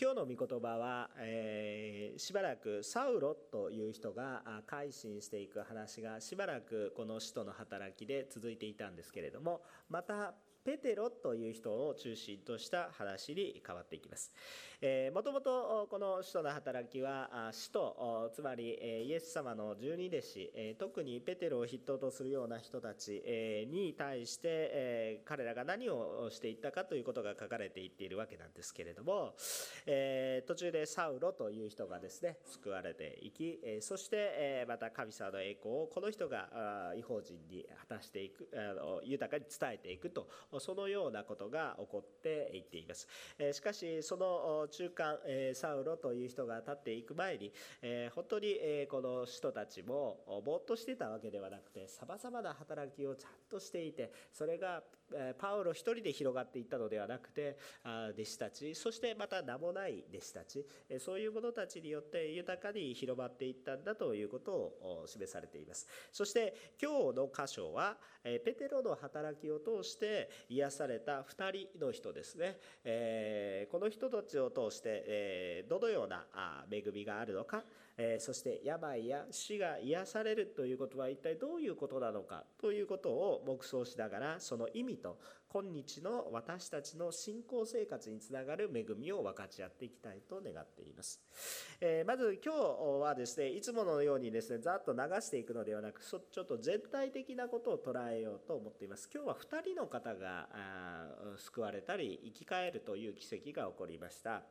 今日の御言葉は、えー、しばらくサウロという人が改心していく話がしばらくこの使徒の働きで続いていたんですけれどもまたペテロという人を中心とした話に変わっていきます。もともとこの使徒の働きは使徒つまりイエス様の十二弟子特にペテロを筆頭とするような人たちに対して彼らが何をしていったかということが書かれていっているわけなんですけれども途中でサウロという人がですね救われていきそしてまた神様の栄光をこの人が違法人に果たしていく豊かに伝えていくとそのようなことが起こっていっています。しかし、その中間、えサウロという人が立っていく前に、え本当にえこの人たちもぼーっとしてたわけではなくて、さまざまな働きをちゃんとしていて、それがパウロ一人で広がっていったのではなくて弟子たちそしてまた名もない弟子たちそういう者たちによって豊かに広まっていったんだということを示されています。そして今日の箇所はペテロの働きを通して癒された2人の人ですね。この人たちを通してどのような恵みがあるのかえそして病や死が癒されるということは一体どういうことなのかということを黙想しながらその意味と今日の私たちの信仰生活につながる恵みを分かち合っていきたいと願っています。えまず今日はですねいつものようにですねざっと流していくのではなくちょっと全体的なことを捉えようと思っています。今日は2人の方が救われたり生き返るという奇跡が起こりました。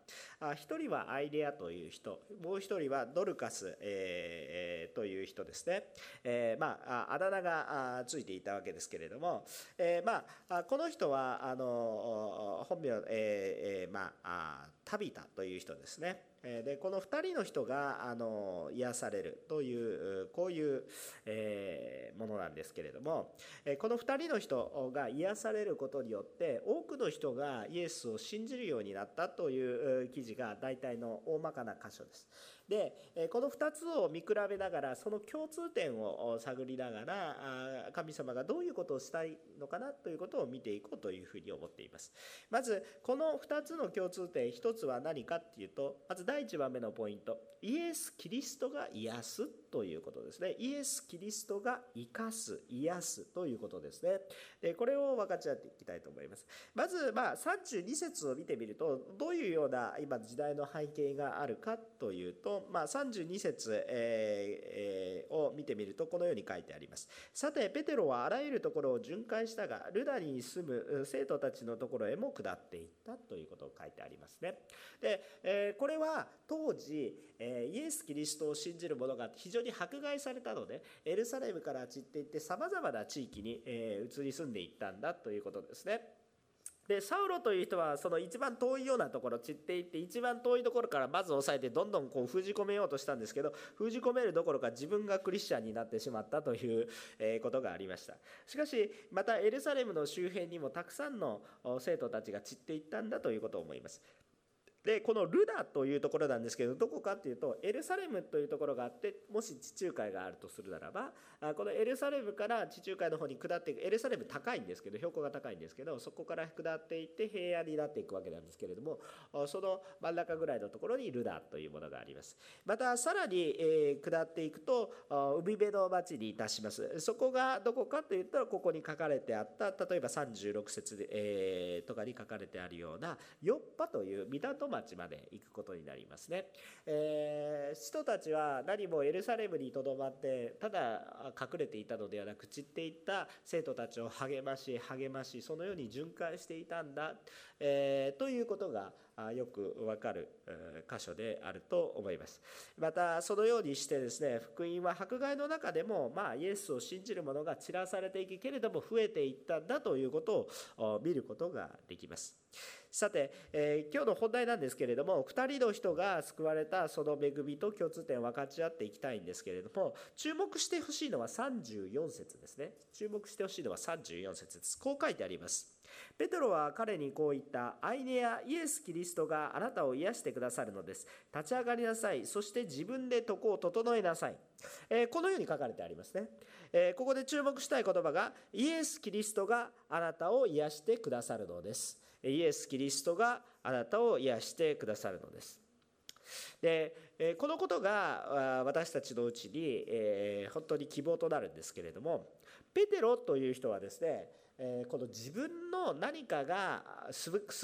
1人はアイデアという人もう1人はドルカス、えー、という人ですね。えー、まああだ名がついていたわけですけれども、えー、まあこのの人はあの本名、えー、まあタビタという人ですね。でこの2人の人があの癒されるというこういう、えものなんですけれどもこの2人の人が癒されることによって多くの人がイエスを信じるようになったという記事が大体の大まかな箇所です。でこの2つを見比べながらその共通点を探りながら神様がどういうことをしたいのかなということを見ていこうというふうに思っていますまずこの2つの共通点1つは何かっていうとまず第第1番目のポイント。イエス・キリストが癒すということですね。イエス・キリストが生かす癒すということですね。でこれを分かち合っていきたいと思います。まずまあ32節を見てみるとどういうような今時代の背景があるかというとまあ、32節、えー、を見てみるとこのように書いてあります。さてペテロはあらゆるところを巡回したがルダに住む生徒たちのところへも下っていったということを書いてありますね。で、えー、これは当時、え、イエス・キリストを信じる者が非常に迫害されたのでエルサレムから散っていってさまざまな地域に、え移り住んでいったんだということですね。でサウロという人はその一番遠いようなところ散っていって一番遠いところからまず押さえてどんどんこう封じ込めようとしたんですけど封じ込めるどころか自分がクリスチャンになってしまったということがありました。しかしまたエルサレムの周辺にもたくさんの生徒たちが散っていったんだということを思います。でこのルダというところなんですけどどこかっていうとエルサレムというところがあってもし地中海があるとするならばこのエルサレムから地中海の方に下っていくエルサレム高いんですけど標高が高いんですけどそこから下っていって平野になっていくわけなんですけれどもその真ん中ぐらいのところにルダというものがあります。またさらに、え下っていくと海辺の町にいたします。そこがどこかといったらここに書かれてあった例えば36節、え、とかに書かれてあるようなヨッパという港町町まで行くことになりますね、えー、人たちは何もエルサレムにとどまってただ隠れていたのではなく散っていった生徒たちを励まし励ましそのように巡回していたんだ、えー、ということがよくわかる箇所であると思います。またそのようにしてですね福音は迫害の中でもまあイエスを信じる者が散らされていくけれども増えていったんだということを見ることができます。さて、えー、今日の本題なんですけれども2人の人が救われたその恵みと共通点を分かち合っていきたいんですけれども注目してほしいのは34節ですね注目してほしいのは34節ですこう書いてありますペテロは彼にこう言った。アイネやイエス・キリストがあなたを癒してくださるのです。立ち上がりなさい。そして自分で床を整えなさい。えー、このように書かれてありますね、えー、ここで注目したい言葉が、イエス・キリストがあなたを癒してくださるのです。イエス・キリストがあなたを癒してくださるのです。でこのことが私たちのうちに本当に希望となるんですけれどもペテロという人はですねこの自分の何かが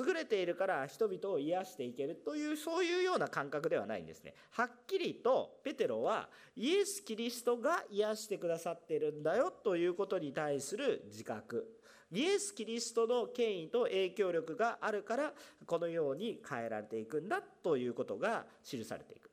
優れているから人々を癒していけるというそういうような感覚ではないんですね。はっきりとペテロはイエス・キリストが癒してくださっているんだよということに対する自覚。イエス・キリストの権威と影響力があるからこのように変えられていくんだということが記されていく。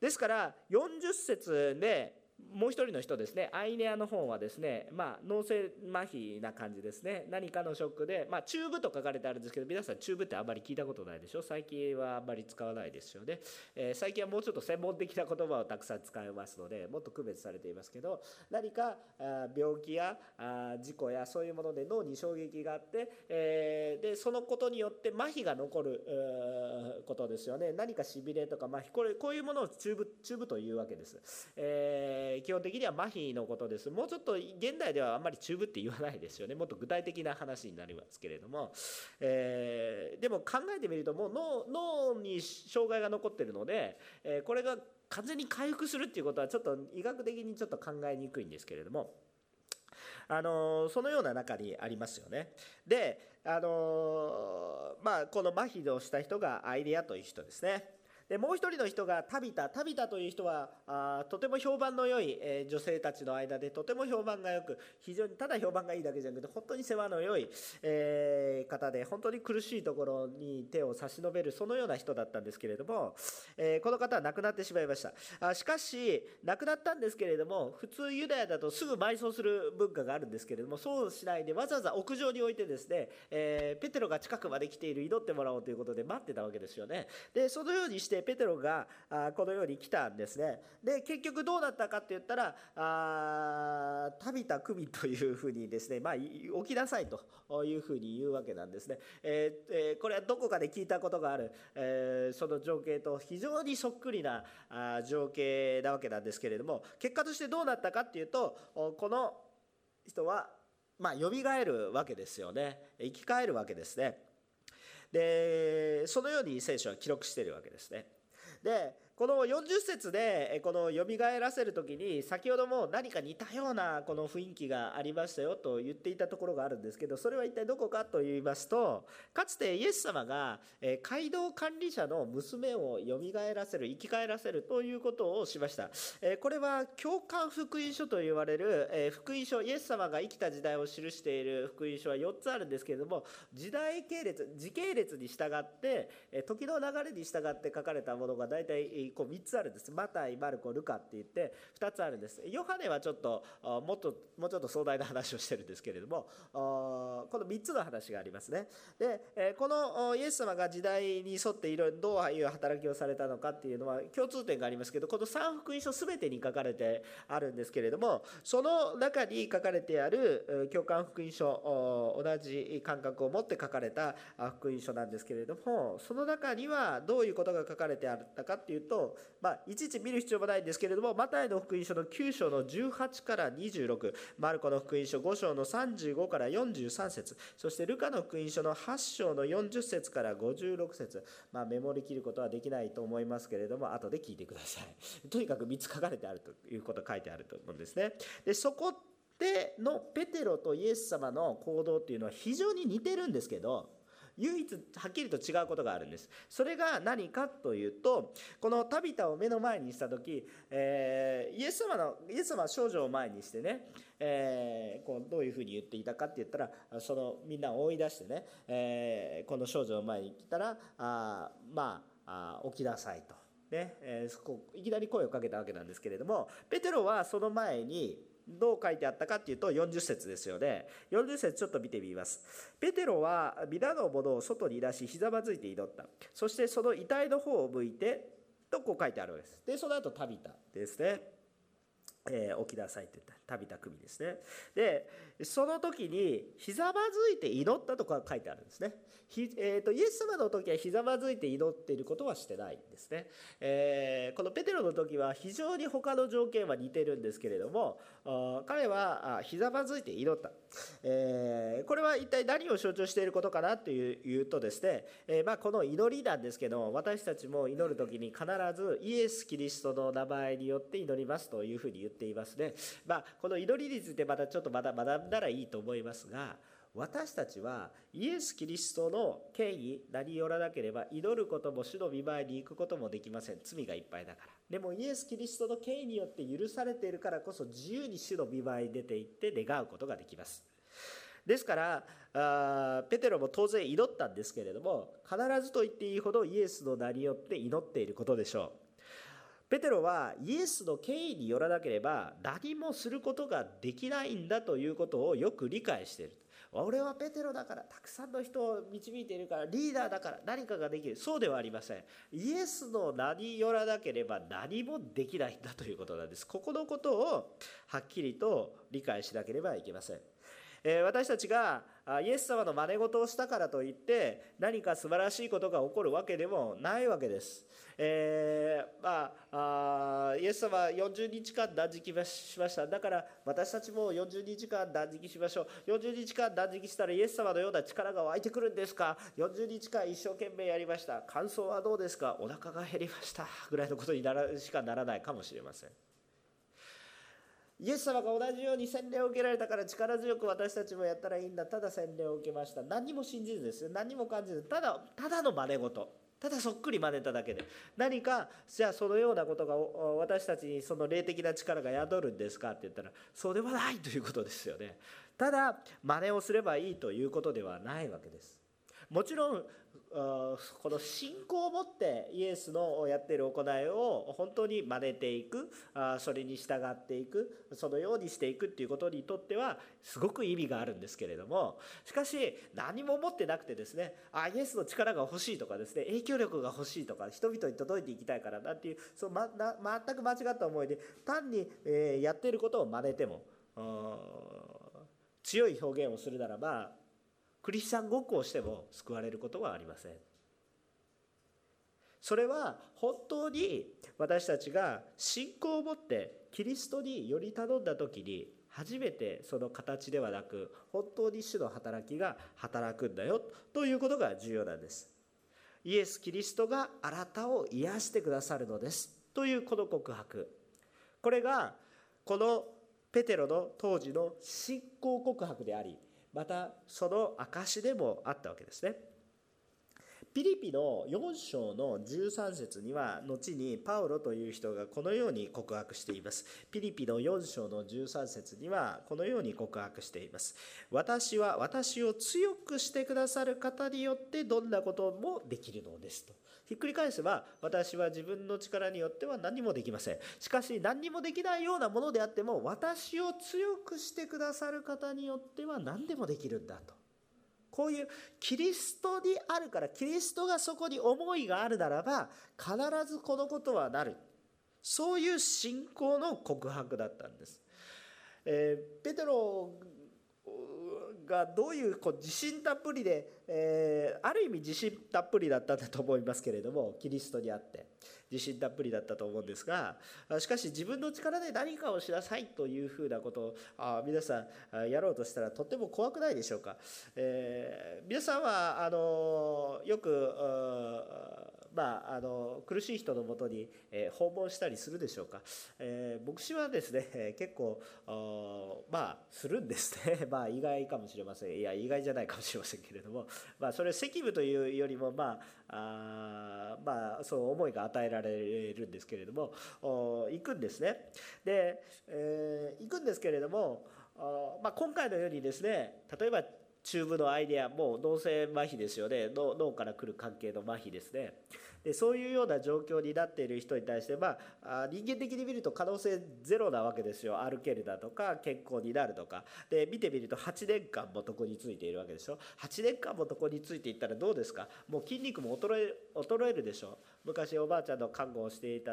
ですから40節でもう一人の人ですね、アイネアの方はですね、まあ、脳性麻痺な感じですね、何かのショックで、まあ、チューブと書かれてあるんですけど、皆さん、チューブってあんまり聞いたことないでしょ、最近はあんまり使わないですよね、えー、最近はもうちょっと専門的な言葉をたくさん使いますので、もっと区別されていますけど、何か病気や事故やそういうもので脳に衝撃があって、えー、でそのことによって麻痺が残ることですよね、何かしびれとか麻痺、これこういうものをチューブチューブというわけです。えー基本的には麻痺のことです。もうちょっと現代ではあんまりチューブって言わないですよね。もっと具体的な話になりますけれども、えー、でも考えてみるともう脳脳に障害が残ってるので、えー、これが完全に回復するっていうことはちょっと医学的にちょっと考えにくいんですけれども。あのそのような中にありますよね。で、あのまあ、この麻痺をした人がアイデアという人ですね。でもう一人の人がタビタ。タビタという人はあとても評判の良い、えー、女性たちの間でとても評判が良く非常にただ評判がいいだけじゃなくて本当に世話の良い、えー、方で本当に苦しいところに手を差し伸べるそのような人だったんですけれども、えー、この方は亡くなってしまいました。あしかし亡くなったんですけれども普通ユダヤだとすぐ埋葬する文化があるんですけれどもそうしないでわざわざ屋上に置いてですね、えペテロが近くまで来ている祈ってもらおうということで待ってたわけですよね。でそのようにしてペテロがこのように来たんですね。で結局どうなったかって言ったらあタビタクミというふうにですね、まあ、起きなさいというふうに言うわけなんですね、えーえ、これはどこかで聞いたことがある、えー、その情景と非常にそっくりなあ情景なわけなんですけれども結果としてどうなったかっていうとこの人はまあ、蘇るわけですよね。生き返るわけですね。でそのように聖書は記録しているわけですね。でこの40節でこの蘇らせる時に先ほども何か似たようなこの雰囲気がありましたよと言っていたところがあるんですけどそれは一体どこかと言いますとかつてイエス様が街道管理者の娘を蘇らせる生き返らせるということをしました。これは共感福音書と言われる福音書イエス様が生きた時代を記している福音書は4つあるんですけれども時代系列時系列に従って時の流れに従って書かれたものが大体こう3つあるんです。マタイマルコルカって言って2つあるんです。ヨハネはちょっともっともうちょっと壮大な話をしてるんですけれどもこの3つの話がありますね。でこのイエス様が時代に沿っていろいろどういう働きをされたのかっていうのは共通点がありますけどこの3福音書全てに書かれてあるんですけれどもその中に書かれてある共感福音書同じ感覚を持って書かれた福音書なんですけれどもその中にはどういうことが書かれてあったかっていうとまあ、いちいち見る必要もないんですけれども、マタイの福音書の9章の18から26、マルコの福音書5章の35から43節そしてルカの福音書の8章の40節から56節まあ、メモりきることはできないと思いますけれども、後で聞いてください。とにかく3つ書かれてあるということ書いてあると思うんですね。でそこでのペテロとイエス様の行動っていうのは非常に似てるんですけど、唯一はっきりと違うことがあるんですそれが何かというとこのタビタを目の前にした時、えー、イエス様のイエス様は少女を前にしてね、えー、こうどういうふうに言っていたかって言ったらそのみんなを追い出してね、えー、この少女を前に来たらあまあ起きなさいと。ねえー、いきなり声をかけたわけなんですけれどもペテロはその前にどう書いてあったかっていうと40節ですよね。40節ちょっと見てみます。ペテロは皆の者を外に出しひざまずいて祈った。そしてその遺体の方を向いてとこう書いてあるわけです。でその後タビタですね。えー、起きなさいって言った。旅田組ですね。でその時にひざまずいて祈ったとか書いてあるんですね。ひ、えーと、イエス様の時はひざまずいて祈っていることはしてないんですね、えー、このペテロの時は非常に他の条件は似てるんですけれども彼はひざまずいて祈った、えー、これは一体何を象徴していることかなというとですね、えー、まあ、この祈りなんですけど私たちも祈る時に必ずイエス・キリストの名前によって祈りますというふうに言っていますね、まあ、この祈りについてまたちょっとまだ学んだらいいと思いますが私たちはイエス・キリストの権威名によらなければ祈ることも主の御前に行くこともできません。罪がいっぱいだから。でもイエス・キリストの権威によって許されているからこそ自由に主の御前に出て行って願うことができます。ですからあペテロも当然祈ったんですけれども必ずと言っていいほどイエスの名によって祈っていることでしょう。ペテロはイエスの権威によらなければ何もすることができないんだということをよく理解している。俺はペテロだからたくさんの人を導いているからリーダーだから何かができる。そうではありません。イエスの名によらなければ何もできないんだということなんです。ここのことをはっきりと理解しなければいけません。私たちがイエス様の真似事をしたからといって何か素晴らしいことが起こるわけでもないわけです。えー、まあ、イエス様は40日間断食しました。だから私たちも40日間断食しましょう。40日間断食したらイエス様のような力が湧いてくるんですか？40日間一生懸命やりました。感想はどうですか？お腹が減りました。ぐらいのことにならしかならないかもしれません。イエス様が同じように洗礼を受けられたから力強く私たちもやったらいいんだ。ただ洗礼を受けました。何も信じずですよ。何も感じず。ただただの真似事。ただそっくり真似ただけで。何かじゃあそのようなことが私たちにその霊的な力が宿るんですかって言ったらそうではないということですよね。ただ真似をすればいいということではないわけです。もちろんこの信仰を持ってイエスのやっている行いを本当に真似ていくそれに従っていくそのようにしていくっていうことにとってはすごく意味があるんですけれどもしかし何も持ってなくてですねあイエスの力が欲しいとかですね影響力が欲しいとか人々に届いていきたいからなっていうそう、ま、な全く間違った思いで単に、え、やっていることを真似ても強い表現をするならばクリスチャンごっこをしても救われることはありません。それは本当に私たちが信仰を持ってキリストにより頼んだ時に初めてその形ではなく本当に主の働きが働くんだよということが重要なんです。イエス・キリストがあなたを癒してくださるのですというこの告白これがこのペテロの当時の信仰告白でありまたその証でもあったわけですね。ピリピの4章の13節には後にパウロという人がこのように告白しています。ピリピの4章の13節にはこのように告白しています。私は私を強くしてくださる方によってどんなこともできるのですと。ひっくり返せば私は自分の力によっては何もできませんしかし何にもできないようなものであっても私を強くしてくださる方によっては何でもできるんだとこういうキリストにあるからキリストがそこに思いがあるならば必ずこのことはなる。そういう信仰の告白だったんです、えー、ペテロがどういうこう自信たっぷりで、えー、ある意味自信たっぷりだったんだと思いますけれどもキリストにあって自信たっぷりだったと思うんですがしかし自分の力で何かをしなさいというふうなことをあ皆さんやろうとしたらとっても怖くないでしょうか、えー、皆さんはあのよくまあ、あの苦しい人のもとに、え、訪問したりするでしょうか、えー、牧師はですね、え、結構まあするんですね。まあ意外かもしれません。いや意外じゃないかもしれませんけれども、まあ、それ責務というよりもまああまあそう思いが与えられるんですけれども行くんですね。で、えー、行くんですけれどもあ、まあ、今回のようにですね例えばチューブのアイデアもう脳性麻痺ですよね。脳から来る関係の麻痺ですね。でそういうような状況になっている人に対して、まあ、人間的に見ると可能性ゼロなわけですよ。歩けるだとか健康になるとか。で見てみると8年間も床についているわけでしょ。8年間も床についていったらどうですか？もう筋肉も衰え衰えるでしょ。昔おばあちゃんの看護をしていた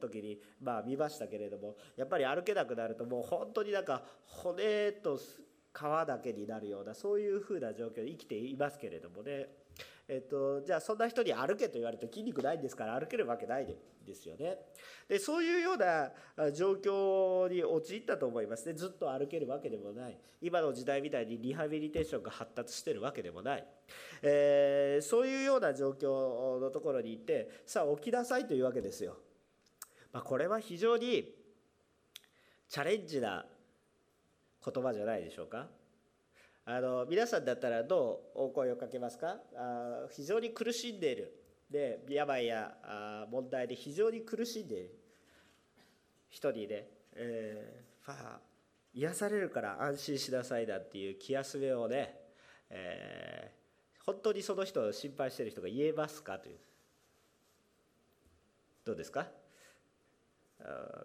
時にまあ見ましたけれどもやっぱり歩けなくなるともう本当になんか骨と皮だけになるようなそういうふうな状況で生きていますけれどもねえっと、じゃあそんな人に歩けと言われて筋肉ないんですから歩けるわけないですよね。でそういうような状況に陥ったと思いますねずっと歩けるわけでもない今の時代みたいにリハビリテーションが発達してるわけでもない、えー、そういうような状況のところに行ってさあ起きなさいというわけですよ。まあ、これは非常にチャレンジな言葉じゃないでしょうか？あの皆さんだったらどう？お声をかけますか？あ非常に苦しんでいる。で病やあ問題で非常に苦しんでいる。人にね、えー、あ、癒されるから安心しなさいだっていう気休めをね、えー、本当にその人を心配している人が言えますか？という。どうですか？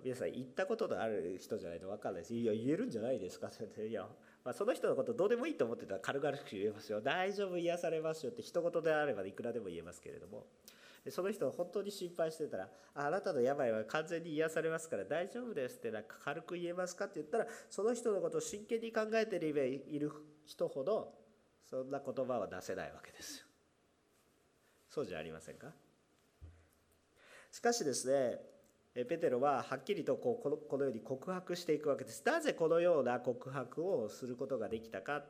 皆さん言ったことのある人じゃないと分かんないです。いや言えるんじゃないですか？っ ていやまあ、その人のことどうでもいいと思ってたら軽々しく言えますよ。大丈夫癒されますよって一言であればいくらでも言えますけれども。その人を本当に心配してたらあなたの病は完全に癒されますから大丈夫ですってなんか軽く言えますかって言ったらその人のことを真剣に考えている人ほどそんな言葉は出せないわけですよ。そうじゃありませんか？しかしですねペテロははっきりとこうこのこのように告白していくわけです。なぜこのような告白をすることができたか。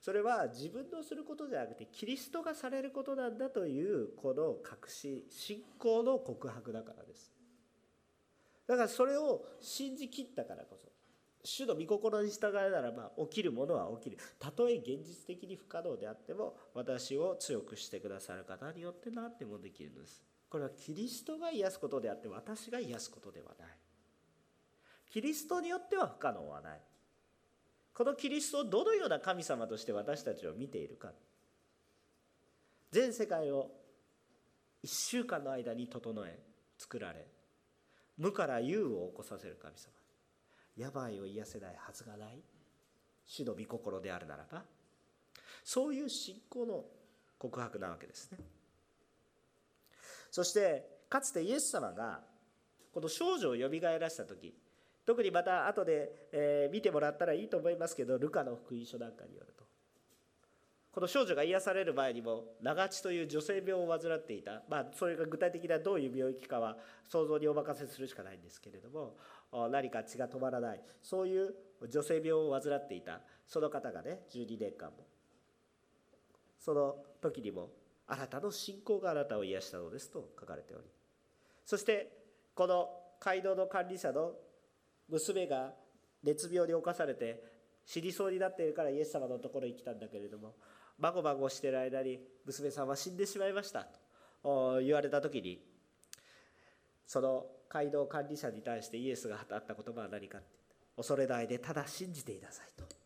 それは自分のすることじゃなくてキリストがされることなんだというこの確信信仰の告白だからですだからそれを信じきったからこそ主の御心に従いならば起きるものは起きるたとえ現実的に不可能であっても私を強くしてくださる方によって何でもできるのですこれはキリストが癒すことであって私が癒すことではない。キリストによっては不可能はない。このキリストをどのような神様として私たちを見ているか。全世界を1週間の間に整え作られ無から有を起こさせる神様。病を癒せないはずがない。主の御心であるならば。そういう信仰の告白なわけですね。そしてかつてイエス様がこの少女をよみがえらせた時特にまた後で、え、見てもらったらいいと思いますけどルカの福音書なんかによるとこの少女が癒される前にも長血という女性病を患っていた、まあ、それが具体的などういう病気かは想像にお任せするしかないんですけれども何か血が止まらない。そういう女性病を患っていた。その方がね12年間もその時にもあなたの信仰があなたを癒したのですと書かれておりそしてこの街道の管理者の娘が熱病に侵されて死にそうになっているからイエス様のところに来たんだけれどもまごまごしている間に娘さんは死んでしまいましたと言われた時にその街道管理者に対してイエスが語った言葉は何かって恐れないでただ信じていなさいと。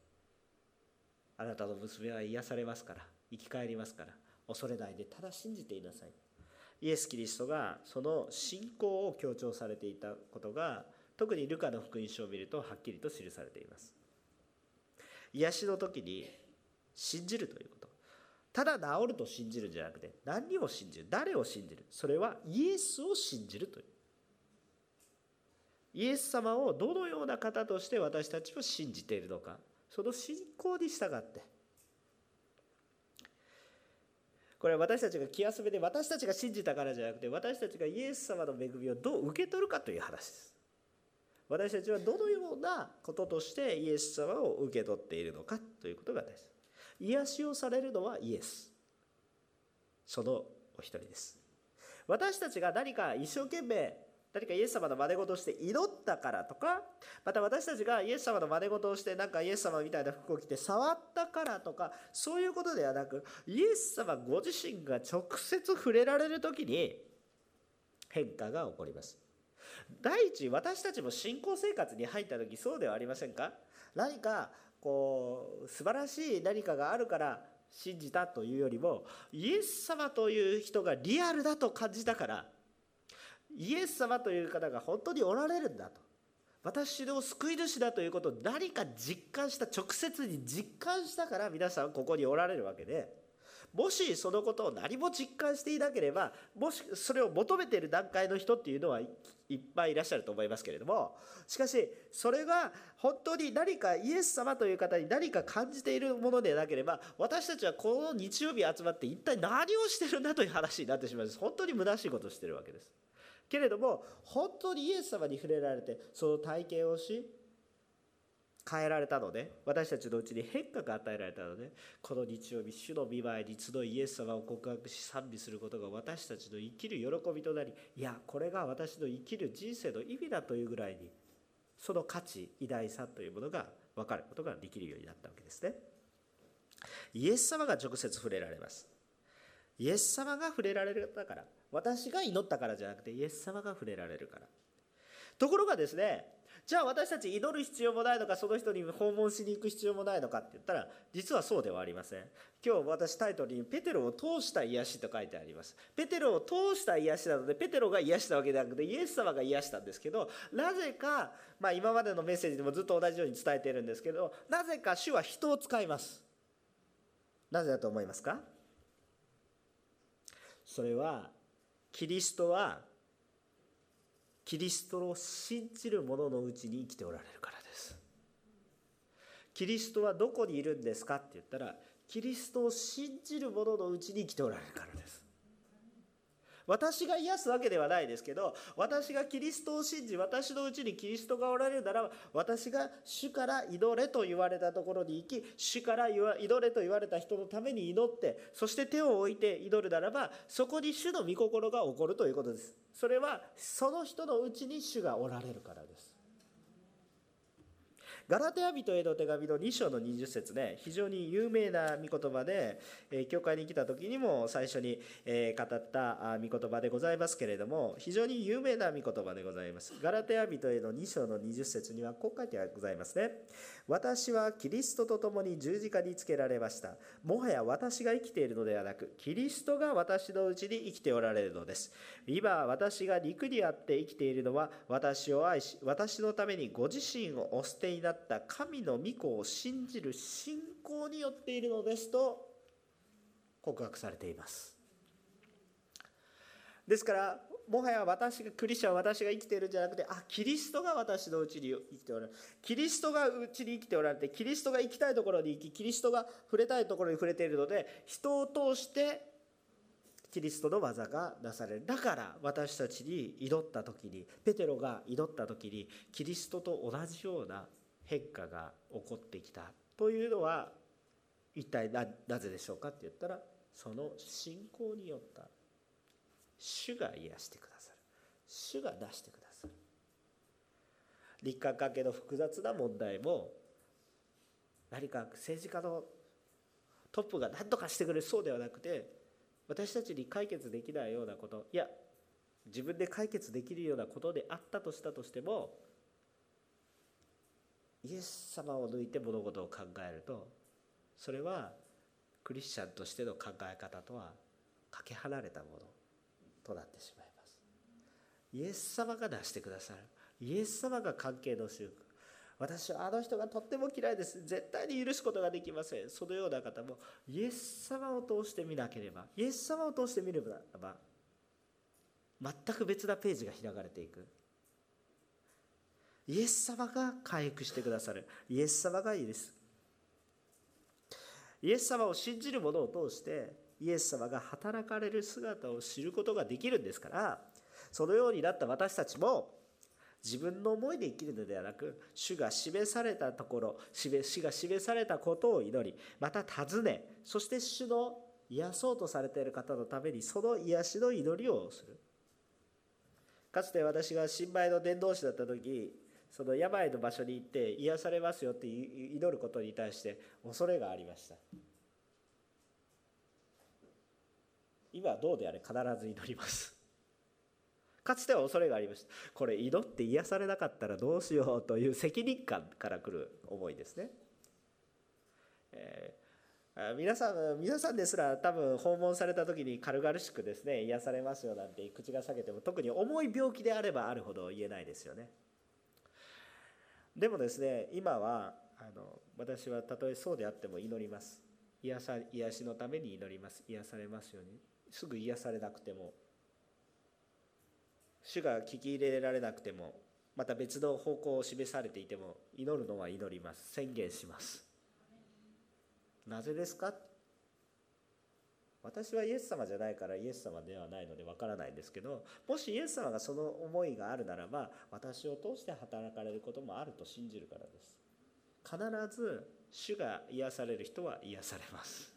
あなたの娘は癒されますから生き返りますから恐れないでただ信じていなさい。イエス・キリストがその信仰を強調されていたことが特にルカの福音書を見るとはっきりと記されています。癒しの時に信じるということ。ただ治ると信じるんじゃなくて何を信じる？誰を信じる？それはイエスを信じるという。イエス様をどのような方として私たちは信じているのか。その信仰に従ってこれは私たちが気休めで私たちが信じたからじゃなくて私たちがイエス様の恵みをどう受け取るかという話です。私たちはどのようなこととしてイエス様を受け取っているのかということがです癒しをされるのはイエス。そのお一人です。私たちが何か一生懸命何かイエス様の真似事をして祈ったからとかまた私たちがイエス様の真似事をしてなんかイエス様みたいな服を着て触ったからとかそういうことではなくイエス様ご自身が直接触れられる時に変化が起こります。第一私たちも信仰生活に入った時そうではありませんか？何かこう素晴らしい何かがあるから信じたというよりもイエス様という人がリアルだと感じたからイエス様という方が本当におられるんだと。私の救い主だということを何か実感した直接に実感したから皆さんここにおられるわけで。もしそのことを何も実感していなければもしそれを求めている段階の人っていうのはいっぱいいらっしゃると思いますけれども。しかしそれが本当に何かイエス様という方に何か感じているものでなければ私たちはこの日曜日集まって一体何をしてるんだという話になってしまいます。本当に虚しいことをしてるわけです。けれども本当にイエス様に触れられてその体験をし変えられたので私たちのうちに変化が与えられたのでこの日曜日主の見舞いに集いイエス様を告白し賛美することが私たちの生きる喜びとなりいやこれが私の生きる人生の意味だというぐらいにその価値偉大さというものが分かることができるようになったわけですね。イエス様が直接触れられます。イエス様が触れられたから私が祈ったからじゃなくてイエス様が触れられるから。ところがですねじゃあ私たち祈る必要もないのかその人に訪問しに行く必要もないのかって言ったら実はそうではありません。今日私タイトルに「ペテロを通した癒し」と書いてあります。ペテロを通した癒しなのでペテロが癒したわけではなくてイエス様が癒したんですけどなぜか、まあ、今までのメッセージでもずっと同じように伝えているんですけどなぜか主は人を使います。なぜだと思いますか？それはキリストはキリストを信じる者のうちに生きておられるからです。キリストはどこにいるんですかって言ったらキリストを信じる者のうちに生きておられるからです。私が癒すわけではないですけど私がキリストを信じ私のうちにキリストがおられるなら私が主から祈れと言われたところに行き主から祈れと言われた人のために祈ってそして手を置いて祈るならばそこに主の御心が起こるということです。それはその人のうちに主がおられるからです。ガラテヤ人への手紙の2章の20節ね非常に有名な御言葉で、教会に来た時にも最初に、語った御言葉でございますけれども非常に有名な御言葉でございます。ガラテヤ人への2章の20節にはこう書いてございますね。私はキリストと共に十字架につけられました。もはや私が生きているのではなくキリストが私のうちに生きておられるのです。今私が肉にあって生きているのは私を愛し私のためにご自身をお捨てになった神の御子を信じる信仰によっているのですと告白されています。ですからもはや私がクリスチャンは私が生きているんじゃなくてあキリストが私のうちに生きておられる。キリストがうちに生きておられてキリストが行きたいところに行きキリストが触れたいところに触れているので人を通してキリストの技がなされる。だから私たちに祈った時にペテロが祈った時にキリストと同じような変化が起こってきたというのは一体なぜでしょうかって言ったらその信仰によった。主が癒してくださる。主が出してくださる。日韓関係の複雑な問題も何か政治家のトップが何とかしてくれるそうではなくて私たちに解決できないようなこといや自分で解決できるようなことであったとしたとしてもイエス様を抜いて物事を考えるとそれはクリスチャンとしての考え方とはかけ離れたものとなってしまいます。イエス様が出してくださる。イエス様が関係の修復私はあの人がとっても嫌いです。絶対に許すことができません。そのような方もイエス様を通して見なければイエス様を通して見れば全く別なページが開かれていく。イエス様が回復してくださる。イエス様がいいです。イエス様を信じる者を通してイエス様が働かれる姿を知ることができるんですからそのようになった私たちも自分の思いで生きるのではなく主が示されたところ主が示されたことを祈りまた尋ねそして主の癒そうとされている方のためにその癒しの祈りをする。かつて私が新米の伝道師だった時その病の場所に行って癒されますよって祈ることに対して恐れがありました。今どうであれ必ず祈ります。かつては恐れがありました。これ祈って癒されなかったらどうしようという責任感からくる思いですね。えー、皆さん皆さんですら多分訪問された時に軽々しくですね癒されますよなんて口が裂けても特に重い病気であればあるほど言えないですよね。でもですね今はあの私はたとえそうであっても祈ります。癒さ癒しのために祈ります。癒されますように。すぐ癒されなくても。主が聞き入れられなくてもまた別の方向を示されていても祈るのは祈ります。宣言します。なぜですか？私はイエス様じゃないからイエス様ではないのでわからないんですけどもしイエス様がその思いがあるならば私を通して働かれることもあると信じるからです。必ず主が癒される人は癒されます。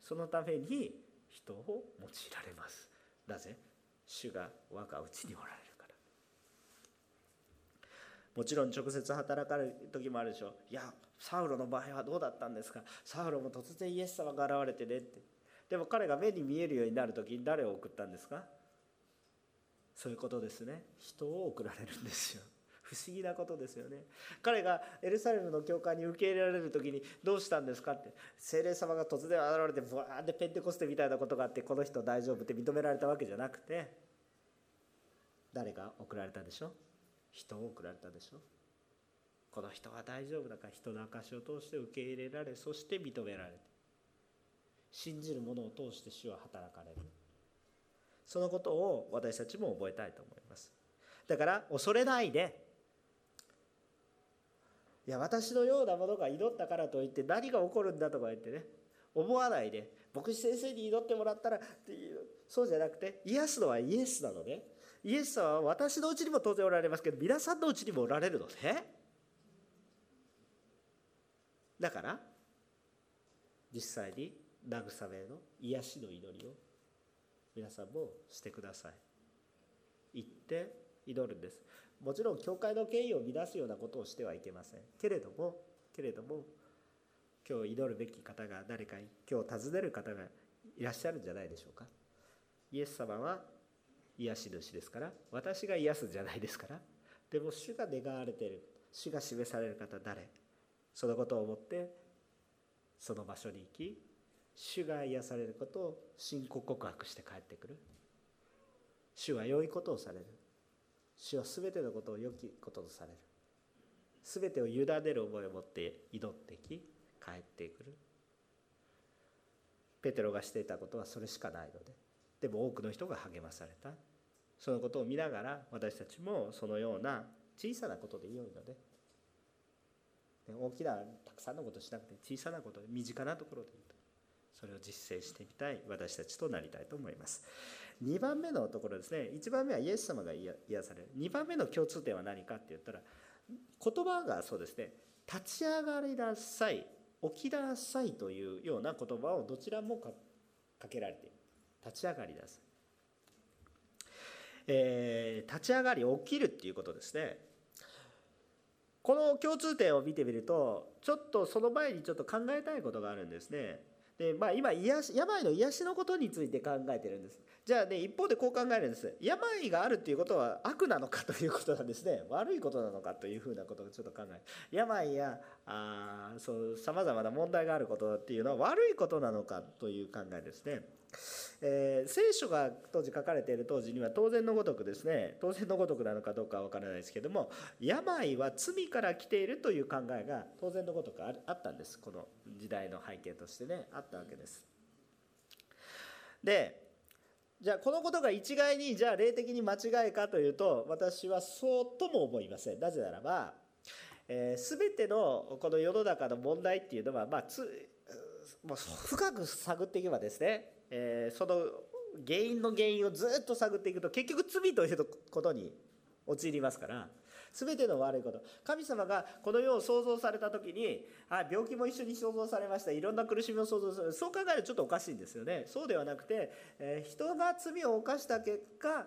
そのために人を用いられます。なぜ？主が我がうちにおられるから。もちろん直接働かれる時もあるでしょう。いやサウロの場合はどうだったんですか？サウロも突然イエス様が現れてねって。でも彼が目に見えるようになる時に誰を送ったんですか？そういうことですね。人を送られるんですよ。不思議なことですよね。彼がエルサレムの教会に受け入れられる時にどうしたんですかって。精霊様が突然現れてブワーってペンテコステみたいなことがあってこの人大丈夫って認められたわけじゃなくて誰が送られたでしょ？人を送られたでしょ？この人は大丈夫だから人の証を通して受け入れられそして認められて信じる者を通して主は働かれる。そのことを私たちも覚えたいと思います。だから恐れないでいや私のようなものが祈ったからといって何が起こるんだとか言ってね思わないで牧師先生に祈ってもらったらっていうそうじゃなくて癒すのはイエスなので、イエスは私のうちにも当然おられますけど皆さんのうちにもおられるのでだから実際に慰めの癒しの祈りを皆さんもしてください。言って祈るんです。もちろん教会の権威を乱すようなことをしてはいけません。けれどもけれども今日祈るべき方が誰か今日訪ねる方がいらっしゃるんじゃないでしょうか。イエス様は癒し主ですから私が癒すんじゃないですから。でも主が願われている。主が示される方誰？そのことを思ってその場所に行き主が癒されることを信仰告白して帰ってくる。主は良いことをされる。主は全てのことを良きこととされる。全てを委ねる思いを持って祈ってき帰ってくる。ペテロがしていたことはそれしかないのででも多くの人が励まされた。そのことを見ながら私たちもそのような小さなことで良いので大きなたくさんのことしなくて小さなことで身近なところでいいとそれを実践してみたい私たちとなりたいと思います。2番目のところですね。1番目はイエス様が癒される。2番目の共通点は何かって言ったら言葉がそうですね。立ち上がりなさい起きなさいというような言葉をどちらもかけられている。立ち上がりなさい、えー、立ち上がり起きるっていうことですね。この共通点を見てみるとちょっとその前にちょっと考えたいことがあるんですね。で、まあ、今癒し病の癒しのことについて考えてるんです。じゃあね一方でこう考えるんです。病があるっていうことは悪なのかということなんですね。悪いことなのかというふうなことをちょっと考え病やさまざまな問題があることっていうのは悪いことなのかという考えですね。えー、聖書が当時書かれている当時には当然のごとくですね当然のごとくなのかどうかは分からないですけども病は罪から来ているという考えが当然のごとくあったんですこの時代の背景としてねあったわけです。でじゃあこのことが一概にじゃあ霊的に間違いかというと私はそうとも思いません。なぜならば、えー、全てのこの世の中の問題っていうのは、まあ、つもう深く探っていけばですね、えー、その原因の原因をずっと探っていくと結局罪ということに陥りますから全ての悪いこと。神様がこの世を創造された時にあ病気も一緒に創造されました。いろんな苦しみを創造するそう考えるとちょっとおかしいんですよね。そうではなくて、えー、人が罪を犯した結果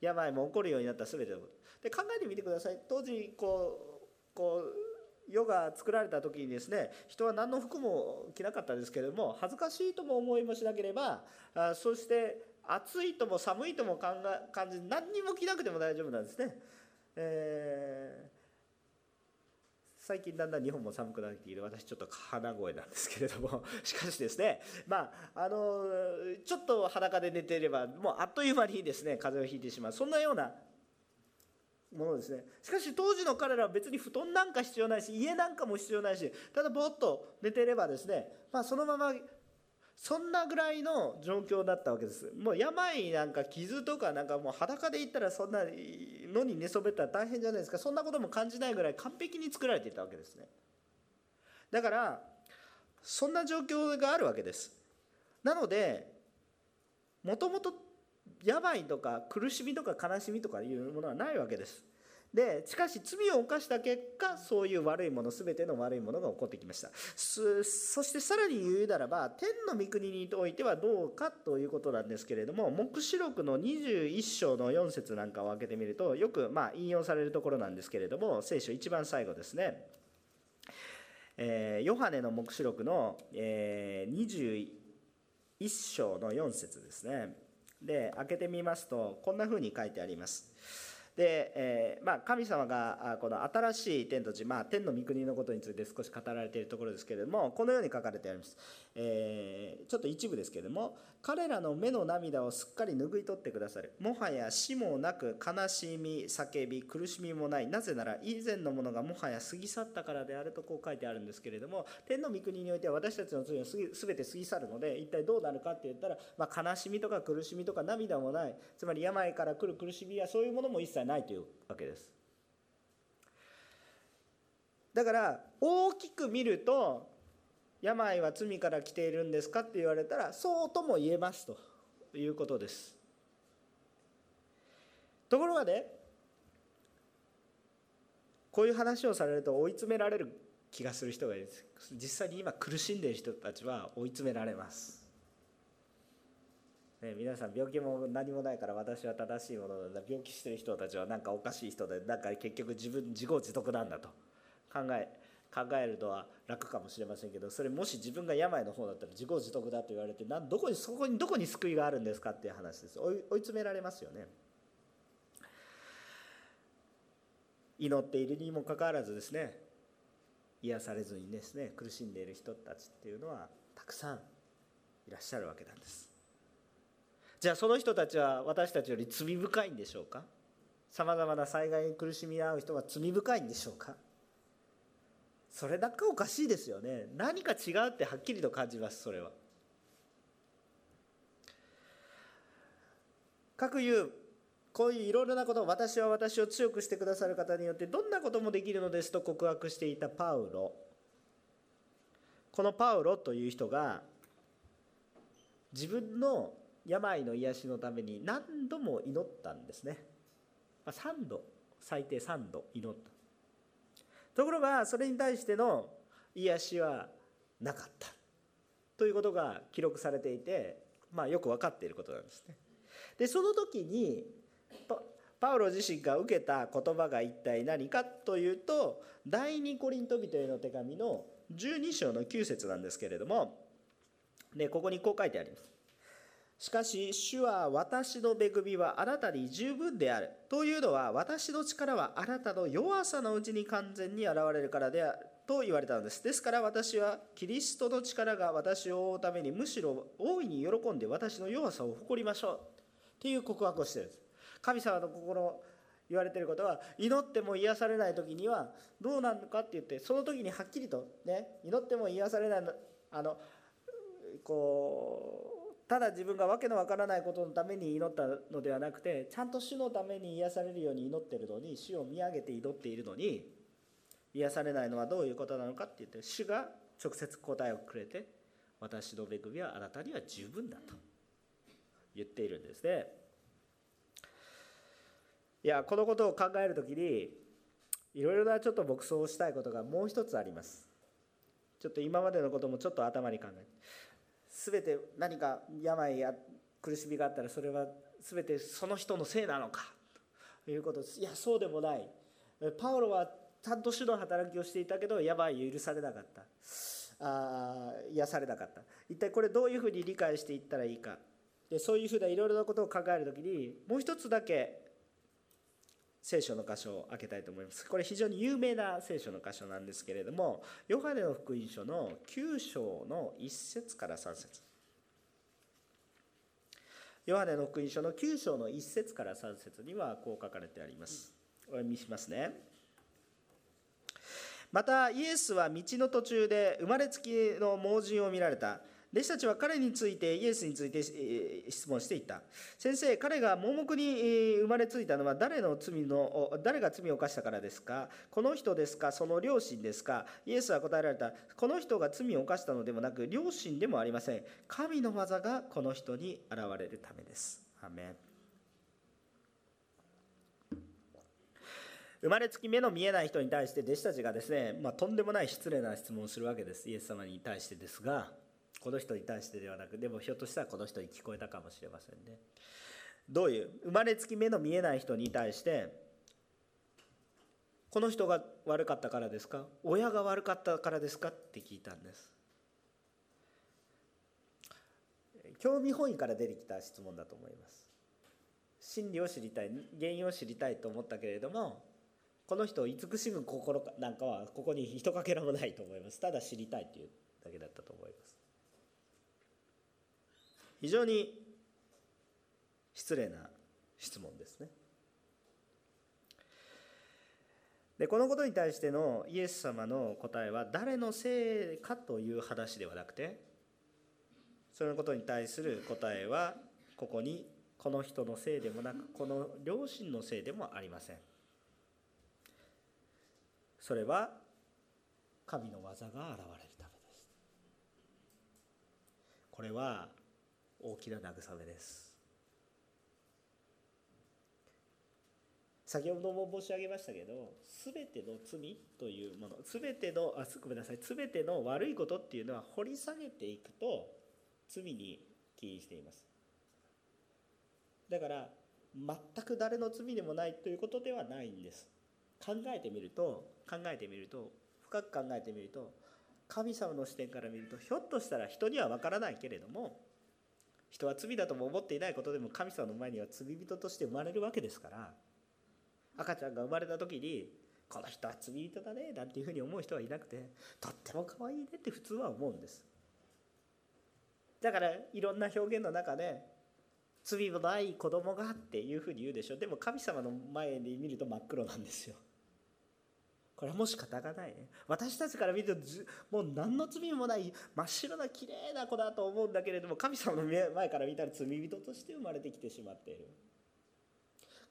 病も起こるようになった全てのこと。で考えてみてください。当時こうこう世が作られた時にですね人は何の服も着なかったですけれども恥ずかしいとも思いもしなければあそして暑いとも寒いとも感じ何にも着なくても大丈夫なんですね。えー、最近だんだん日本も寒くなってきて私ちょっと鼻声なんですけれども しかしですねまああのちょっと裸で寝ていればもうあっという間にですね風邪をひいてしまうそんなようなものですね。しかし当時の彼らは別に布団なんか必要ないし家なんかも必要ないしただぼーっと寝ていればですね、まあ、そのままそんなぐらいの状況だったわけです。もう病なんか傷とかなんかもう裸で言ったらそんなのに寝そべったら大変じゃないですか。そんなことも感じないぐらい完璧に作られていたわけですね。だからそんな状況があるわけです。なのでもともと病とか苦しみとか悲しみとかいうものはないわけです。でしかし罪を犯した結果そういう悪いもの全ての悪いものが起こってきました。そしてさらに言うならば天の御国においてはどうかということなんですけれども黙示録の21章の4節なんかを開けてみるとよくま引用されるところなんですけれども聖書一番最後ですね。えー、ヨハネの黙示録の、えー、21章の4節ですね。で開けてみますとこんなふうに書いてあります。で、えー、まあ、神様がこの新しい天と地、まあ、天の御国のことについて少し語られているところですけれどもこのように書かれてあります、えー、ちょっと一部ですけれども彼らの目の涙をすっかり拭い取ってくださる。もはや死もなく悲しみ叫び苦しみもない。なぜなら以前のものがもはや過ぎ去ったからであるとこう書いてあるんですけれども天の御国においては私たちの罪は全て過ぎ去るので一体どうなるかって言ったら、まあ、悲しみとか苦しみとか涙もない。つまり病から来る苦しみやそういうものも一切ないというわけです。だから大きく見ると病は罪から来ているんですか？って言われたらそうとも言えますということです。ところがねこういう話をされると追い詰められる気がする人がいる実際に今苦しんでいる人たちは追い詰められます。ね、皆さん病気も何もないから私は正しいものなんだ。病気してる人たちは何かおかしい人でなんか結局自分自業自得なんだと考え考えるのは楽かもしれませんけどそれもし自分が病の方だったら自業自得だと言われてなんどこにそこにどこに救いがあるんですかっていう話です。追い追い詰められますよね。祈っているにもかかわらずですね癒されずにですね苦しんでいる人たちっていうのはたくさんいらっしゃるわけなんです。じゃあその人たちは私たちより罪深いんでしょうか？さまざまな災害に苦しみ合う人は罪深いんでしょうか？それだけおかしいですよね。何か違うってはっきりと感じますそれは。各いうこういういろいろなことを私は私を強くしてくださる方によってどんなこともできるのですと告白していたパウロ。このパウロという人が自分の病の癒しのために何度も祈ったんですね。3度最低3度祈った。ところがそれに対しての癒しはなかった。ということが記録されていて、まあ、よく分かっていることなんですね。でその時にパウロ自身が受けた言葉が一体何かというと第二コリント人への手紙の12章の9節なんですけれどもでここにこう書いてあります。しかし主は私の恵みはあなたに十分である。というのは私の力はあなたの弱さのうちに完全に現れるからである。と言われたのです。ですから私はキリストの力が私を覆うためにむしろ大いに喜んで私の弱さを誇りましょう。っていう告白をしてるんです。神様の心言われてることは祈っても癒されない時にはどうなるのかって言ってその時にはっきりとね祈っても癒されないあのこうただ自分が訳のわからないことのために祈ったのではなくてちゃんと主のために癒されるように祈ってるのに主を見上げて祈っているのに癒されないのはどういうことなのかって言って主が直接答えをくれて私の恵みはあなたには十分だと言っているんですね。いやこのことを考える時にいろいろなちょっと牧草をしたいことがもう一つあります。ちょっと今までのこともちょっと頭に考えて。全て何か病や苦しみがあったらそれは全てその人のせいなのかということです。いやそうでもない。パウロはちゃんと主の働きをしていたけど病を許されなかった。あ癒されなかった。一体これどういうふうに理解していったらいいか。でそういうふうないろいろなことを考える時にもう一つだけ聖書の箇所を開けたいと思います。これ非常に有名な聖書の箇所なんですけれどもヨハネの福音書の9章の1節から3節。ヨハネの福音書の9章の1節から3節にはこう書かれてあります。お読みしますね。またイエスは道の途中で生まれつきの盲人を見られた。弟子たちは彼についてイエスについて質問していった。先生彼が盲目に生まれついたのは誰の罪の誰が罪を犯したからですか？この人ですか？その両親ですか？イエスは答えられた。この人が罪を犯したのでもなく両親でもありません。神の技がこの人に現れるためです。アメン。生まれつき目の見えない人に対して弟子たちがですね、まあ、とんでもない失礼な質問をするわけです。イエス様に対してですが。この人に対してではなくでもひょっとしたらこの人に聞こえたかもしれませんね。どういう？生まれつき目の見えない人に対してこの人が悪かったからですか？親が悪かったからですか？って聞いたんです。興味本位から出てきた質問だと思います。真理を知りたい原因を知りたいと思ったけれどもこの人を慈しむ心なんかはここに一かけらもないと思います。ただ知りたいというだけだったと思います。非常に失礼な質問ですね。でこのことに対してのイエス様の答えは誰のせいかという話ではなくてそのことに対する答えはここにこの人のせいでもなくこの両親のせいでもありません。それは神の技が現れるためです。これは大きな慰めです。先ほども申し上げましたけど全ての罪というもの全てのあごめんなさい。全ての悪いことっていうのは掘り下げていくと罪に起因しています。だから全く誰の罪でもないということではないんです。考えてみると考えてみると深く考えてみると神様の視点から見るとひょっとしたら人には分からないけれども人は罪だとも思っていないことでも神様の前には罪人として生まれるわけですから赤ちゃんが生まれた時にこの人は罪人だねなんていうふうに思う人はいなくてとっても可愛いねって普通は思うんです。だからいろんな表現の中で罪もない子供がっていうふうに言うでしょ。でも神様の前で見ると真っ黒なんですよ。これはもう仕方がないね。私たちから見るともう何の罪もない真っ白な綺麗な子だと思うんだけれども神様の前から見たら罪人として生まれてきてしまっている。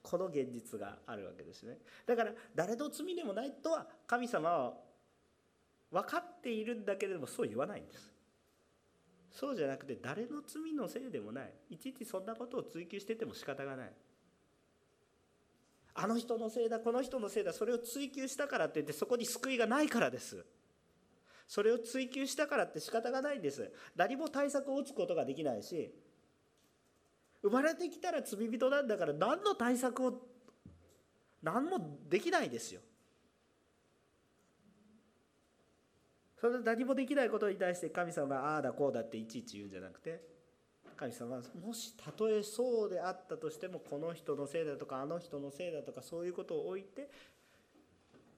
この現実があるわけですね。だから誰の罪でもないとは神様は分かっているんだけれどもそう言わないんです。そうじゃなくて誰の罪のせいでもない。いちいちそんなことを追求してても仕方がない。あの人のせいだこの人のせいだそれを追求したからって言ってそこに救いがないからです。それを追求したからって仕方がないんです。何も対策を打つことができないし生まれてきたら罪人なんだから何の対策を何もできないですよ。それで何もできないことに対して神様がああだこうだっていちいち言うんじゃなくて神様はもしたとえそうであったとしてもこの人のせいだとかあの人のせいだとかそういうことを置いて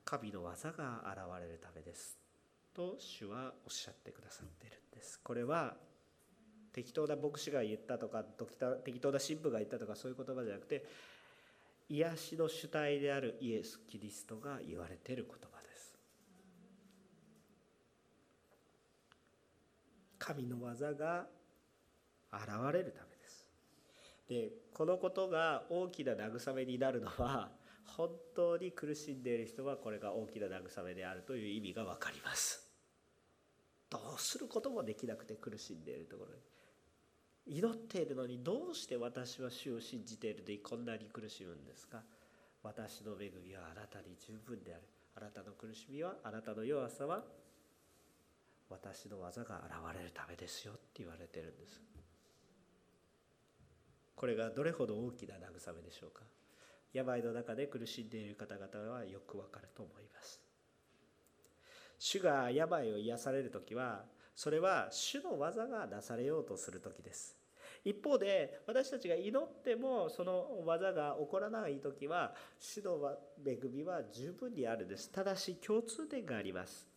神の技が現れるためです。と主はおっしゃってくださっているんです。これは適当な牧師が言ったとか適当な神父が言ったとかそういう言葉じゃなくて癒しの主体であるイエス・キリストが言われている言葉です。神の技が現れるためです。でこのことが大きな慰めになるのは 本当に苦しんでいる人はこれが大きな慰めであるという意味が分かります。どうすることもできなくて苦しんでいるところに。祈っているのにどうして私は主を信じているでこんなに苦しむんですか。私の恵みはあなたに十分である。あなたの苦しみはあなたの弱さは私の技が現れるためですよって言われてるんです。これがどれほど大きな慰めでしょうか？病の中で苦しんでいる方々はよくわかると思います。主が病を癒される時はそれは主の技がなされようとする時です。一方で私たちが祈ってもその技が起こらない時は主の恵みは十分にあるです。ただし共通点があります。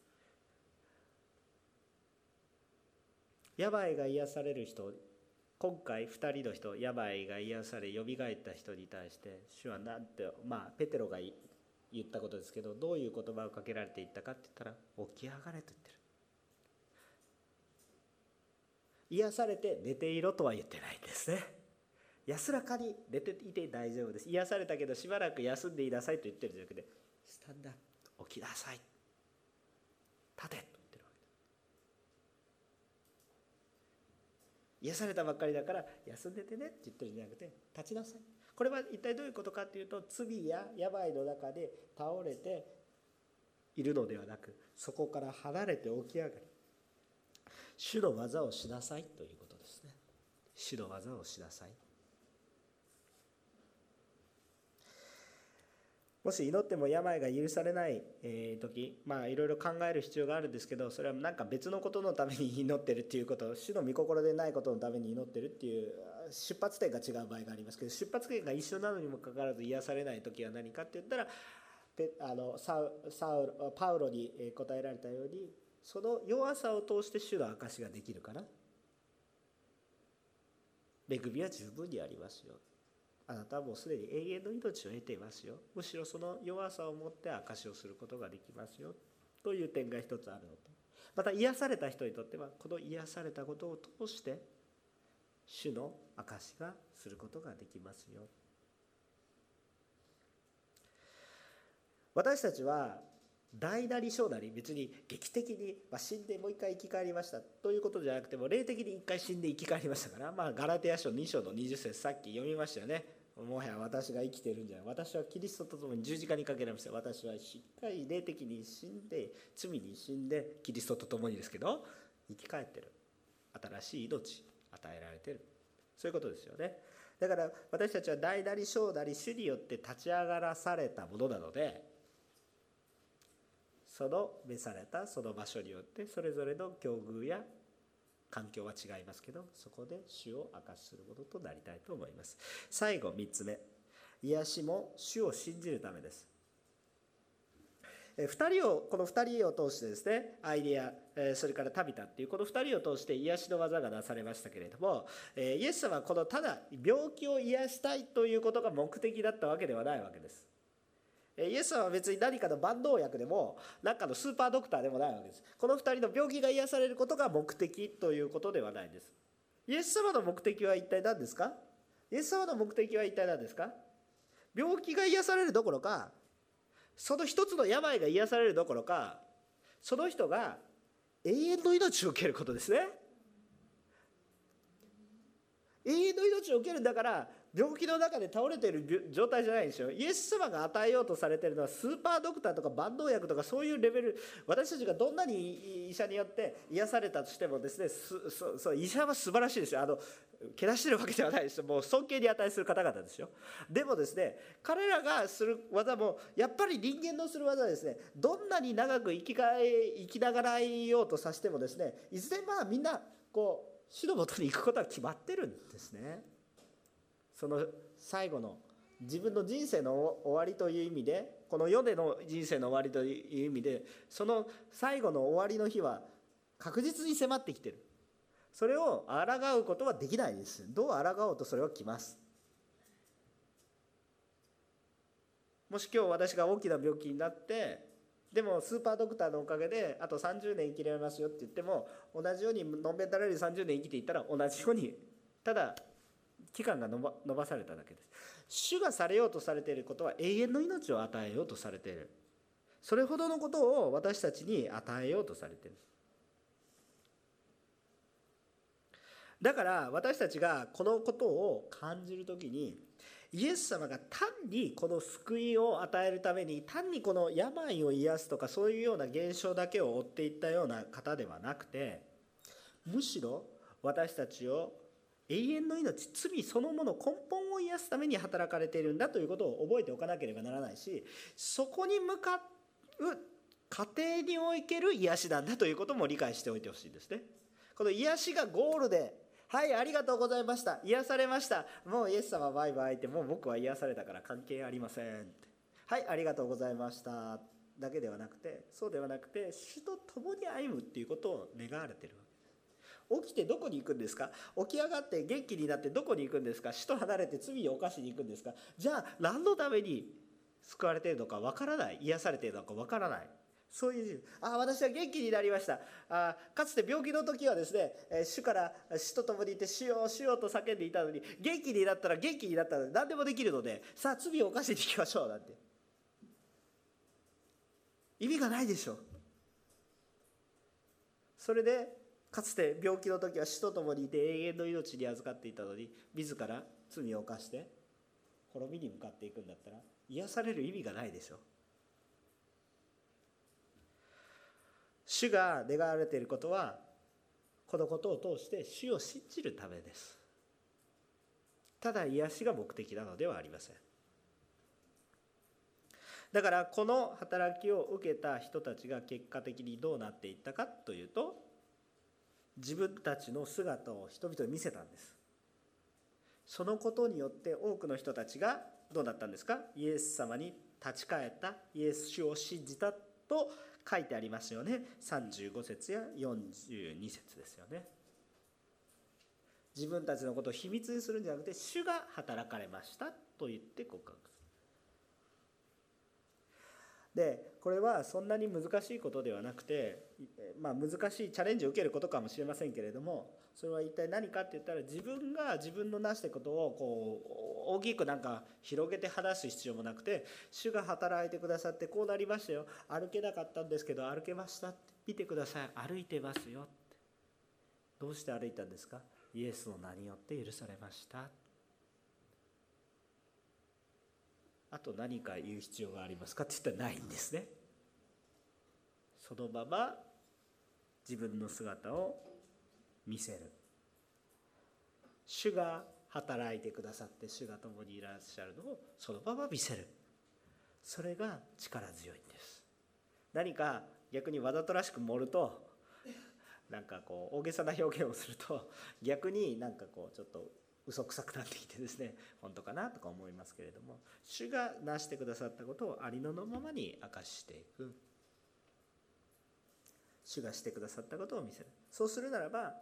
病が癒される人今回2人の人病が癒されよみがえった人に対して主は何てまあペテロが言ったことですけどどういう言葉をかけられていったかって言ったら起き上がれと言ってる。癒されて寝ていろとは言ってないんですね。安らかに寝ていて大丈夫です。癒されたけどしばらく休んでいなさいと言ってるじゃなくてスタンダップ起きなさい。立てと言ってるわけ癒されたばっかりだから休んでてねって言ってるんじゃなくて立ちなさい。これは一体どういうことかっていうと罪や病の中で倒れているのではなくそこから離れて起き上がり主の技をしなさいということですね。主の技をしなさい。もし祈っても病が許されない時まあいろいろ考える必要があるんですけどそれはなんか別のことのために祈ってるっていうこと主の御心でないことのために祈ってるっていう出発点が違う場合がありますけど出発点が一緒なのにもかかわらず癒されない時は何かって言ったらあのサウサウパウロに答えられたようにその弱さを通して主の証ができるから恵みは十分にありますよ。あなたはもうすでに永遠の命を得ていますよ。むしろその弱さを持って証しをすることができますよ。という点が一つあるのと。また癒された人にとってはこの癒されたことを通して主の証しがすることができますよ。私たちは大なり小なり別に劇的に、ま、死んでもう一回生き返りました。ということじゃなくても霊的に一回死んで生き返りましたから、まあ、ガラテヤ書2章の20節さっき読みましたよね。もはや私が生きてるんじゃない。私はキリストと共に十字架にかけられました。私はしっかり霊的に死んで罪に死んでキリストと共にですけど生き返ってる。新しい命与えられてる。そういうことですよね。だから私たちは大なり小なり主によって立ち上がらされたものなのでその召されたその場所によってそれぞれの境遇や環境は違いますけどそこで主を明かしするものとなりたいと思います。最後3つ目。癒しも主を信じるためです。2人をこの2人を通してですねアイデアそれからタビタっていうこの2人を通して癒しの技がなされましたけれどもイエス様はこのただ病気を癒したいということが目的だったわけではないわけです。イエス様は別に何かの万能薬でも何かのスーパードクターでもないわけです。この2人の病気が癒されることが目的ということではないです。イエス様の目的は一体何ですか？イエス様の目的は一体何ですか？病気が癒されるどころかその一つの病が癒されるどころかその人が永遠の命を受けることですね。永遠の命を受けるんだから病気の中で倒れている状態じゃないでしょイエス様が与えようとされているのはスーパードクターとか万能薬とかそういうレベル。私たちがどんなに医者によって癒されたとしてもですねそそ医者は素晴らしいですよ。あのけなしてるわけではないですよ。もう尊敬に値する方々ですよ。でもですね彼らがする技もやっぱり人間のする技はですねどんなに長く生きが生きながらいようとさせてもですねいずれまあみんなこう主のもとに行くことは決まってるんですね。その最後の自分の人生の終わりという意味でこの世での人生の終わりという意味でその最後の終わりの日は確実に迫ってきてる。それを抗うことはできないです。どう抗おうとそれは来ます。もし今日私が大きな病気になってでもスーパードクターのおかげであと30年生きられますよって言っても同じようにのんべんたられる30年生きていったら同じようにただ期間が延ば延ばされただけです。主がされようとされていることは永遠の命を与えようとされている。それほどのことを私たちに与えようとされている。だから私たちがこのことを感じる時にイエス様が単にこの救いを与えるために単にこの病を癒すとかそういうような現象だけを追っていったような方ではなくてむしろ私たちを永遠の命罪そのもの根本を癒すために働かれているんだということを覚えておかなければならないしそこに向かう過程における癒しなんだということも理解しておいてほしいですね。この癒しがゴールではいありがとうございました。癒されました。もうイエス様バイバイってもう僕は癒されたから関係ありませんって。はいありがとうございました。だけではなくてそうではなくて主と共に歩むっていうことを願われてるわけ。起きてどこに行くんですか？起き上がって元気になってどこに行くんですか？死と離れて罪を犯しに行くんですか？じゃあ何のために救われているのかわからない。癒されているのかわからない。そういうあ私は元気になりました。あかつて病気の時はですね主から死と共にいて死よ死よと叫んでいたのに元気になったら元気になったら何でもできるのでさあ罪を犯しに行きましょうなんて。意味がないでしょ。それでかつて病気の時は死と共にいて永遠の命に預かっていたのに自ら罪を犯して滅びに向かっていくんだったら癒される意味がないでしょう。主が願われていることはこのことを通して主を信じるためです。ただ癒しが目的なのではありません。だからこの働きを受けた人たちが結果的にどうなっていったかというと自分たちの姿を人々に見せたんです。そのことによって多くの人たちがどうだったんですか？イエス様に立ち返った。イエス主を信じたと書いてありますよね。35節や42節ですよね。自分たちのことを秘密にするんじゃなくて主が働かれましたと言って告白。でこれはそんなに難しいことではなくて、まあ、難しいチャレンジを受けることかもしれませんけれどもそれは一体何かって言ったら自分が自分のなしたことをこう大きくなんか広げて話す必要もなくて主が働いてくださってこうなりましたよ。歩けなかったんですけど歩けましたって見てください。歩いてますよってどうして歩いたんですかイエスの名によって許されましたあと何か言う必要がありますかって言ったらないんですね。そのまま自分の姿を見せる。主が働いてくださって主が共にいらっしゃるのをそのまま見せる。それが力強いんです。何か逆にわざとらしく盛るとなんかこう大げさな表現をすると逆になんかこうちょっと嘘くさくなってきてですね本当かなとか思いますけれども主がなしてくださったことをありのままに明かしていく。主がしてくださったことを見せる。そうするならばあ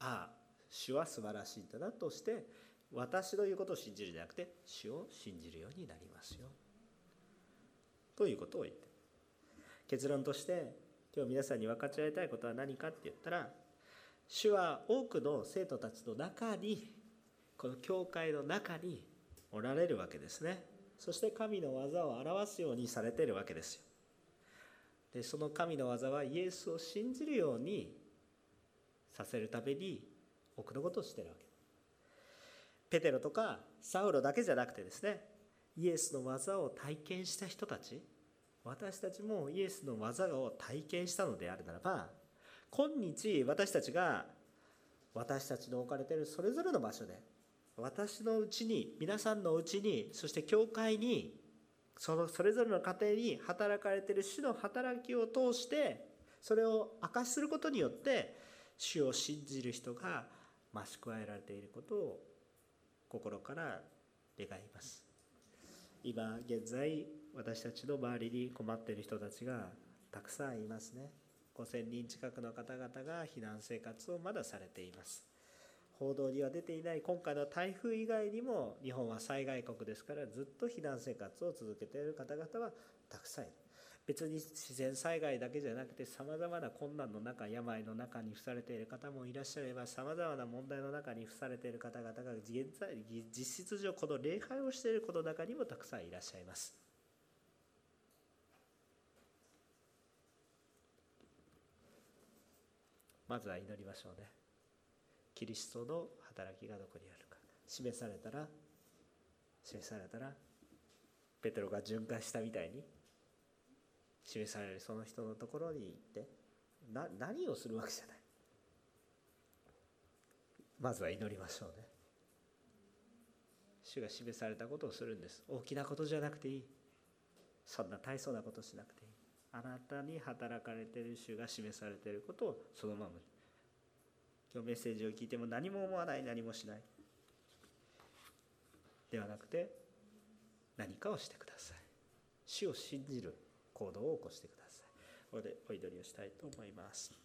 あ主は素晴らしいんだなとして私の言うことを信じるじゃなくて主を信じるようになりますよ。ということを言って。結論として今日皆さんに分かち合いたいことは何かって言ったら主は多くの生徒たちの中にこの教会の中におられるわけですね。そして神の技を表すようにされてるわけですよ。でその神の技はイエスを信じるようにさせるために多くのことをしてるわけ。ペテロとかサウロだけじゃなくてですねイエスの技を体験した人たち私たちもイエスの技を体験したのであるならば今日私たちが私たちの置かれているそれぞれの場所で私のうちに皆さんのうちにそして教会にそのそれぞれの家庭に働かれている主の働きを通してそれを明かしすることによって主を信じる人が増し加えられていることを心から願います。今現在私たちの周りに困っている人たちがたくさんいますね。5000人近くの方々が避難生活をまだされています。報道には出ていない今回の台風以外にも日本は災害国ですからずっと避難生活を続けている方々はたくさんいる。別に自然災害だけじゃなくてさまざまな困難の中病の中に付されている方もいらっしゃればさまざまな問題の中に付されている方々が現在実質上この礼拝をしていることの中にもたくさんいらっしゃいます。まずは祈りましょうね。キリストの働きがどこにあるか。示されたら示されたらペテロが巡回したみたいに示されるその人のところに行ってな何をするわけじゃない。まずは祈りましょうね。主が示されたことをするんです。大きなことじゃなくていい。そんな大層なことしなくていい。あなたに働かれている主が示されていることをそのまま今日メッセージを聞いても何も思わない何もしない。ではなくて何かをしてください。主を信じる行動を起こしてください。ここでお祈りをしたいと思います。